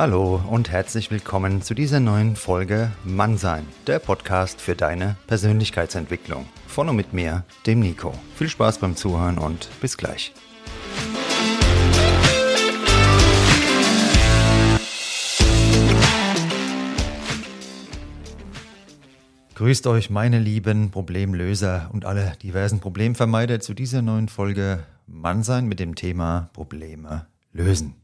Hallo und herzlich willkommen zu dieser neuen Folge Mannsein, der Podcast für deine Persönlichkeitsentwicklung. Von und mit mir, dem Nico. Viel Spaß beim Zuhören und bis gleich. Grüßt euch, meine lieben Problemlöser und alle diversen Problemvermeider zu dieser neuen Folge Mannsein mit dem Thema Probleme lösen.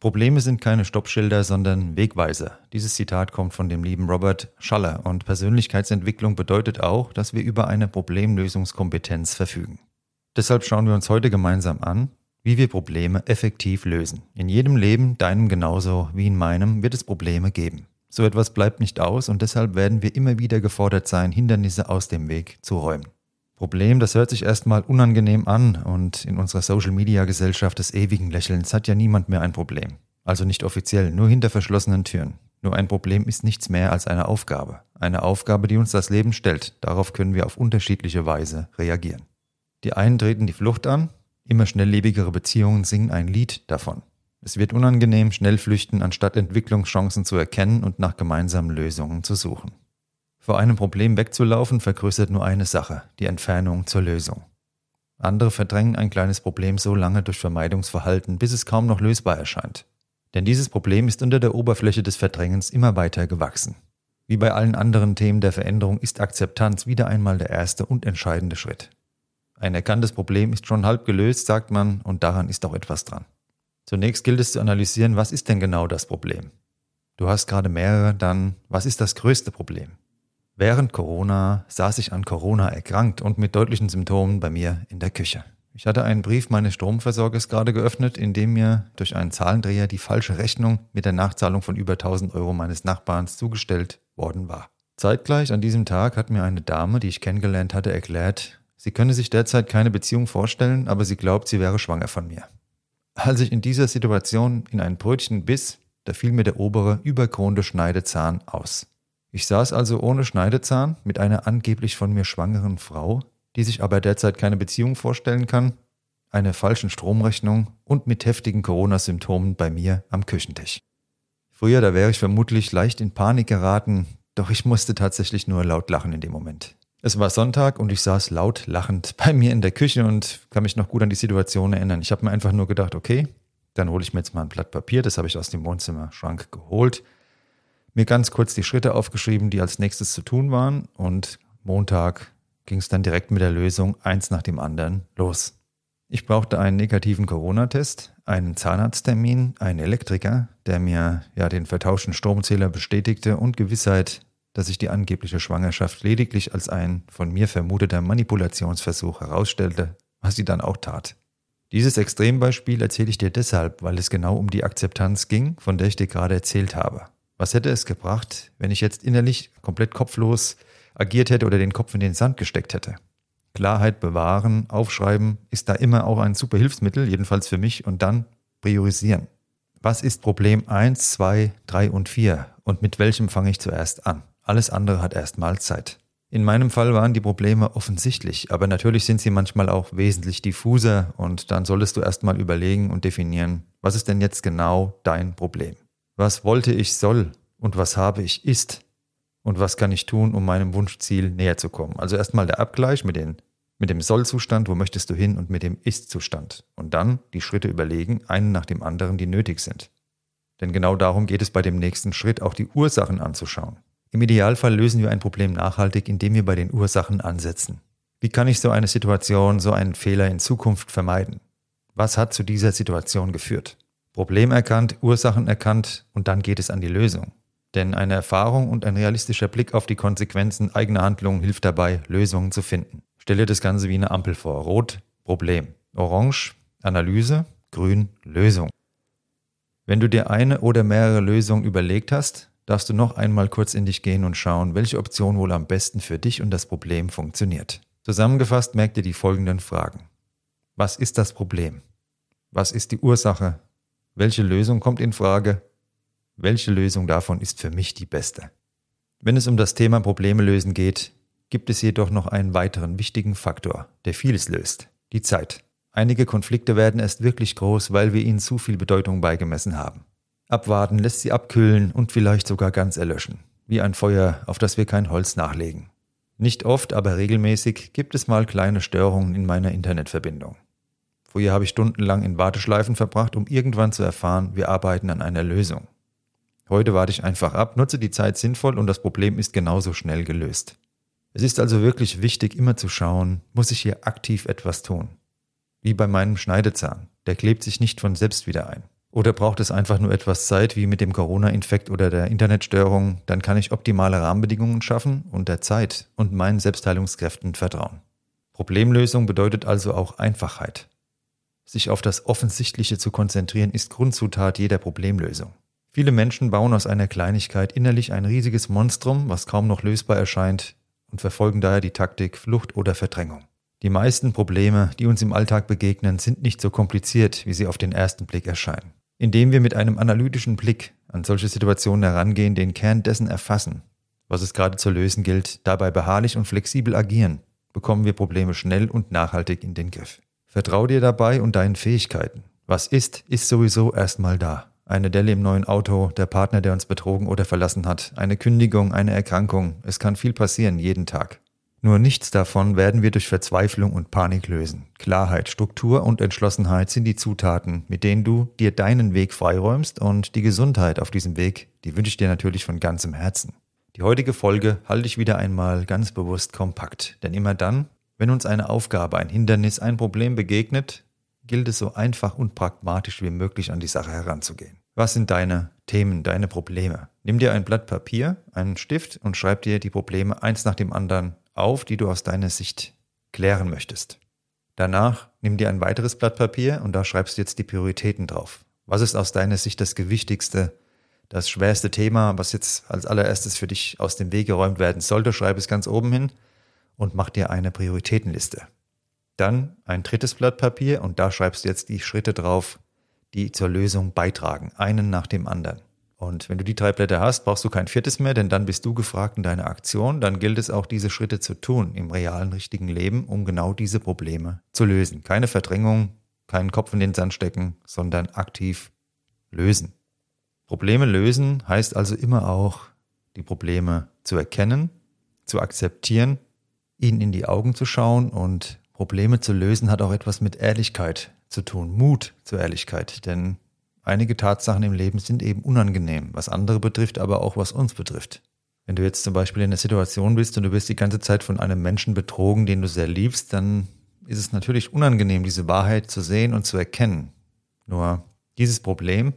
Probleme sind keine Stoppschilder, sondern Wegweiser. Dieses Zitat kommt von dem lieben Robert Schaller und Persönlichkeitsentwicklung bedeutet auch, dass wir über eine Problemlösungskompetenz verfügen. Deshalb schauen wir uns heute gemeinsam an, wie wir Probleme effektiv lösen. In jedem Leben, deinem genauso wie in meinem, wird es Probleme geben. So etwas bleibt nicht aus und deshalb werden wir immer wieder gefordert sein, Hindernisse aus dem Weg zu räumen. Problem, das hört sich erstmal unangenehm an und in unserer Social-Media-Gesellschaft des ewigen Lächelns hat ja niemand mehr ein Problem. Also nicht offiziell, nur hinter verschlossenen Türen. Nur ein Problem ist nichts mehr als eine Aufgabe. Eine Aufgabe, die uns das Leben stellt. Darauf können wir auf unterschiedliche Weise reagieren. Die einen treten die Flucht an, immer schnelllebigere Beziehungen singen ein Lied davon. Es wird unangenehm, schnell flüchten, anstatt Entwicklungschancen zu erkennen und nach gemeinsamen Lösungen zu suchen. Vor einem Problem wegzulaufen vergrößert nur eine Sache, die Entfernung zur Lösung. Andere verdrängen ein kleines Problem so lange durch Vermeidungsverhalten, bis es kaum noch lösbar erscheint. Denn dieses Problem ist unter der Oberfläche des Verdrängens immer weiter gewachsen. Wie bei allen anderen Themen der Veränderung ist Akzeptanz wieder einmal der erste und entscheidende Schritt. Ein erkanntes Problem ist schon halb gelöst, sagt man, und daran ist auch etwas dran. Zunächst gilt es zu analysieren, was ist denn genau das Problem? Du hast gerade mehrere, dann was ist das größte Problem? Während Corona saß ich an Corona erkrankt und mit deutlichen Symptomen bei mir in der Küche. Ich hatte einen Brief meines Stromversorgers gerade geöffnet, in dem mir durch einen Zahlendreher die falsche Rechnung mit der Nachzahlung von über 1000 Euro meines Nachbarns zugestellt worden war. Zeitgleich an diesem Tag hat mir eine Dame, die ich kennengelernt hatte, erklärt, sie könne sich derzeit keine Beziehung vorstellen, aber sie glaubt, sie wäre schwanger von mir. Als ich in dieser Situation in ein Brötchen biss, da fiel mir der obere, überkronte Schneidezahn aus. Ich saß also ohne Schneidezahn mit einer angeblich von mir schwangeren Frau, die sich aber derzeit keine Beziehung vorstellen kann, einer falschen Stromrechnung und mit heftigen Corona-Symptomen bei mir am Küchentisch. Früher, da wäre ich vermutlich leicht in Panik geraten, doch ich musste tatsächlich nur laut lachen in dem Moment. Es war Sonntag und ich saß laut lachend bei mir in der Küche und kann mich noch gut an die Situation erinnern. Ich habe mir einfach nur gedacht, okay, dann hole ich mir jetzt mal ein Blatt Papier, das habe ich aus dem Wohnzimmerschrank geholt, mir ganz kurz die Schritte aufgeschrieben, die als nächstes zu tun waren und Montag ging es dann direkt mit der Lösung eins nach dem anderen los. Ich brauchte einen negativen Corona-Test, einen Zahnarzttermin, einen Elektriker, der mir ja den vertauschten Stromzähler bestätigte und Gewissheit, dass sich die angebliche Schwangerschaft lediglich als ein von mir vermuteter Manipulationsversuch herausstellte, was sie dann auch tat. Dieses Extrembeispiel erzähle ich dir deshalb, weil es genau um die Akzeptanz ging, von der ich dir gerade erzählt habe. Was hätte es gebracht, wenn ich jetzt innerlich komplett kopflos agiert hätte oder den Kopf in den Sand gesteckt hätte? Klarheit bewahren, aufschreiben ist da immer auch ein super Hilfsmittel, jedenfalls für mich, und dann priorisieren. Was ist Problem 1, 2, 3 und 4 und mit welchem fange ich zuerst an? Alles andere hat erstmal Zeit. In meinem Fall waren die Probleme offensichtlich, aber natürlich sind sie manchmal auch wesentlich diffuser und dann solltest du erstmal überlegen und definieren, was ist denn jetzt genau dein Problem? Was wollte ich soll und was habe ich ist? Und was kann ich tun, um meinem Wunschziel näher zu kommen? Also erstmal der Abgleich mit, den, mit dem Soll-Zustand, wo möchtest du hin, und mit dem Ist-Zustand. Und dann die Schritte überlegen, einen nach dem anderen, die nötig sind. Denn genau darum geht es bei dem nächsten Schritt, auch die Ursachen anzuschauen. Im Idealfall lösen wir ein Problem nachhaltig, indem wir bei den Ursachen ansetzen. Wie kann ich so eine Situation, so einen Fehler in Zukunft vermeiden? Was hat zu dieser Situation geführt? Problem erkannt, Ursachen erkannt und dann geht es an die Lösung. Denn eine Erfahrung und ein realistischer Blick auf die Konsequenzen eigener Handlungen hilft dabei, Lösungen zu finden. Stelle das Ganze wie eine Ampel vor. Rot, Problem. Orange, Analyse. Grün, Lösung. Wenn du dir eine oder mehrere Lösungen überlegt hast, darfst du noch einmal kurz in dich gehen und schauen, welche Option wohl am besten für dich und das Problem funktioniert. Zusammengefasst merk dir die folgenden Fragen. Was ist das Problem? Was ist die Ursache? Welche Lösung kommt in Frage? Welche Lösung davon ist für mich die beste? Wenn es um das Thema Probleme lösen geht, gibt es jedoch noch einen weiteren wichtigen Faktor, der vieles löst, die Zeit. Einige Konflikte werden erst wirklich groß, weil wir ihnen zu viel Bedeutung beigemessen haben. Abwarten lässt sie abkühlen und vielleicht sogar ganz erlöschen. Wie ein Feuer, auf das wir kein Holz nachlegen. Nicht oft, aber regelmäßig gibt es mal kleine Störungen in meiner Internetverbindung. Früher habe ich stundenlang in Warteschleifen verbracht, um irgendwann zu erfahren, wir arbeiten an einer Lösung. Heute warte ich einfach ab, nutze die Zeit sinnvoll und das Problem ist genauso schnell gelöst. Es ist also wirklich wichtig, immer zu schauen, muss ich hier aktiv etwas tun? Wie bei meinem Schneidezahn, der klebt sich nicht von selbst wieder ein. Oder braucht es einfach nur etwas Zeit, wie mit dem Corona-Infekt oder der Internetstörung, dann kann ich optimale Rahmenbedingungen schaffen und der Zeit und meinen Selbstheilungskräften vertrauen. Problemlösung bedeutet also auch Einfachheit. Sich auf das Offensichtliche zu konzentrieren ist Grundzutat jeder Problemlösung. Viele Menschen bauen aus einer Kleinigkeit innerlich ein riesiges Monstrum, was kaum noch lösbar erscheint, und verfolgen daher die Taktik Flucht oder Verdrängung. Die meisten Probleme, die uns im Alltag begegnen, sind nicht so kompliziert, wie sie auf den ersten Blick erscheinen. Indem wir mit einem analytischen Blick an solche Situationen herangehen, den Kern dessen erfassen, was es gerade zu lösen gilt, dabei beharrlich und flexibel agieren, bekommen wir Probleme schnell und nachhaltig in den Griff. Vertrau dir dabei und deinen Fähigkeiten. Was ist, ist sowieso erstmal da. Eine Delle im neuen Auto, der Partner, der uns betrogen oder verlassen hat, eine Kündigung, eine Erkrankung. Es kann viel passieren jeden Tag. Nur nichts davon werden wir durch Verzweiflung und Panik lösen. Klarheit, Struktur und Entschlossenheit sind die Zutaten, mit denen du dir deinen Weg freiräumst und die Gesundheit auf diesem Weg, die wünsche ich dir natürlich von ganzem Herzen. Die heutige Folge halte ich wieder einmal ganz bewusst kompakt, denn immer dann, wenn uns eine Aufgabe, ein Hindernis, ein Problem begegnet, gilt es so einfach und pragmatisch wie möglich an die Sache heranzugehen. Was sind deine Themen, deine Probleme? Nimm dir ein Blatt Papier, einen Stift und schreib dir die Probleme eins nach dem anderen auf, die du aus deiner Sicht klären möchtest. Danach nimm dir ein weiteres Blatt Papier und da schreibst du jetzt die Prioritäten drauf. Was ist aus deiner Sicht das gewichtigste, das schwerste Thema, was jetzt als allererstes für dich aus dem Weg geräumt werden sollte? Schreib es ganz oben hin und mach dir eine Prioritätenliste. Dann ein drittes Blatt Papier und da schreibst du jetzt die Schritte drauf, die zur Lösung beitragen, einen nach dem anderen. Und wenn du die drei Blätter hast, brauchst du kein viertes mehr, denn dann bist du gefragt in deiner Aktion. Dann gilt es auch, diese Schritte zu tun im realen, richtigen Leben, um genau diese Probleme zu lösen. Keine Verdrängung, keinen Kopf in den Sand stecken, sondern aktiv lösen. Probleme lösen heißt also immer auch, die Probleme zu erkennen, zu akzeptieren, ihnen in die Augen zu schauen und Probleme zu lösen hat auch etwas mit Ehrlichkeit zu tun, Mut zur Ehrlichkeit, denn Einige Tatsachen im Leben sind eben unangenehm, was andere betrifft, aber auch was uns betrifft. Wenn du jetzt zum Beispiel in einer Situation bist und du wirst die ganze Zeit von einem Menschen betrogen, den du sehr liebst, dann ist es natürlich unangenehm, diese Wahrheit zu sehen und zu erkennen. Nur dieses Problem,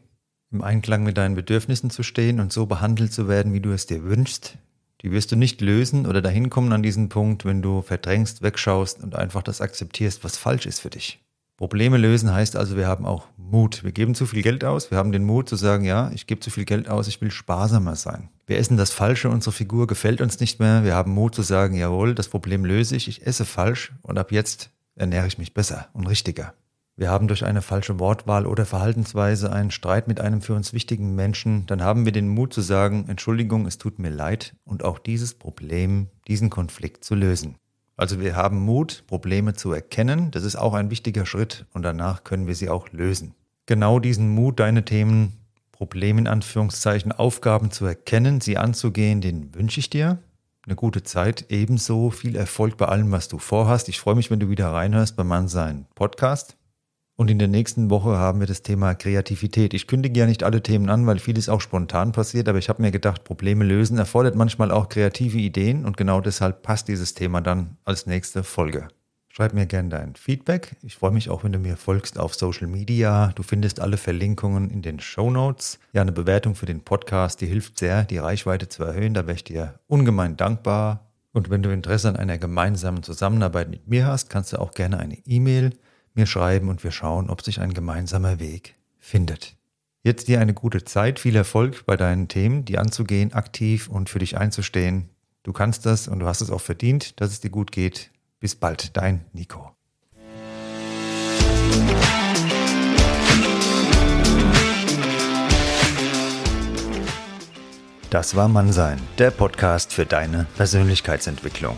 im Einklang mit deinen Bedürfnissen zu stehen und so behandelt zu werden, wie du es dir wünschst, die wirst du nicht lösen oder dahin kommen an diesen Punkt, wenn du verdrängst, wegschaust und einfach das akzeptierst, was falsch ist für dich. Probleme lösen heißt also, wir haben auch Mut. Wir geben zu viel Geld aus. Wir haben den Mut zu sagen, ja, ich gebe zu viel Geld aus, ich will sparsamer sein. Wir essen das Falsche, unsere Figur gefällt uns nicht mehr. Wir haben Mut zu sagen, jawohl, das Problem löse ich, ich esse falsch und ab jetzt ernähre ich mich besser und richtiger. Wir haben durch eine falsche Wortwahl oder Verhaltensweise einen Streit mit einem für uns wichtigen Menschen, dann haben wir den Mut zu sagen, Entschuldigung, es tut mir leid und auch dieses Problem, diesen Konflikt zu lösen. Also wir haben Mut, Probleme zu erkennen. Das ist auch ein wichtiger Schritt und danach können wir sie auch lösen. Genau diesen Mut, deine Themen, Probleme in Anführungszeichen, Aufgaben zu erkennen, sie anzugehen, den wünsche ich dir. Eine gute Zeit, ebenso viel Erfolg bei allem, was du vorhast. Ich freue mich, wenn du wieder reinhörst bei Mannsein Podcast. Und in der nächsten Woche haben wir das Thema Kreativität. Ich kündige ja nicht alle Themen an, weil vieles auch spontan passiert, aber ich habe mir gedacht, Probleme lösen erfordert manchmal auch kreative Ideen und genau deshalb passt dieses Thema dann als nächste Folge. Schreib mir gerne dein Feedback. Ich freue mich auch, wenn du mir folgst auf Social Media. Du findest alle Verlinkungen in den Show Notes. Ja, eine Bewertung für den Podcast, die hilft sehr, die Reichweite zu erhöhen. Da wäre ich dir ungemein dankbar. Und wenn du Interesse an einer gemeinsamen Zusammenarbeit mit mir hast, kannst du auch gerne eine E-Mail mir schreiben und wir schauen, ob sich ein gemeinsamer Weg findet. Jetzt dir eine gute Zeit, viel Erfolg bei deinen Themen, die anzugehen, aktiv und für dich einzustehen. Du kannst das und du hast es auch verdient, dass es dir gut geht. Bis bald, dein Nico. Das war Mannsein, der Podcast für deine Persönlichkeitsentwicklung.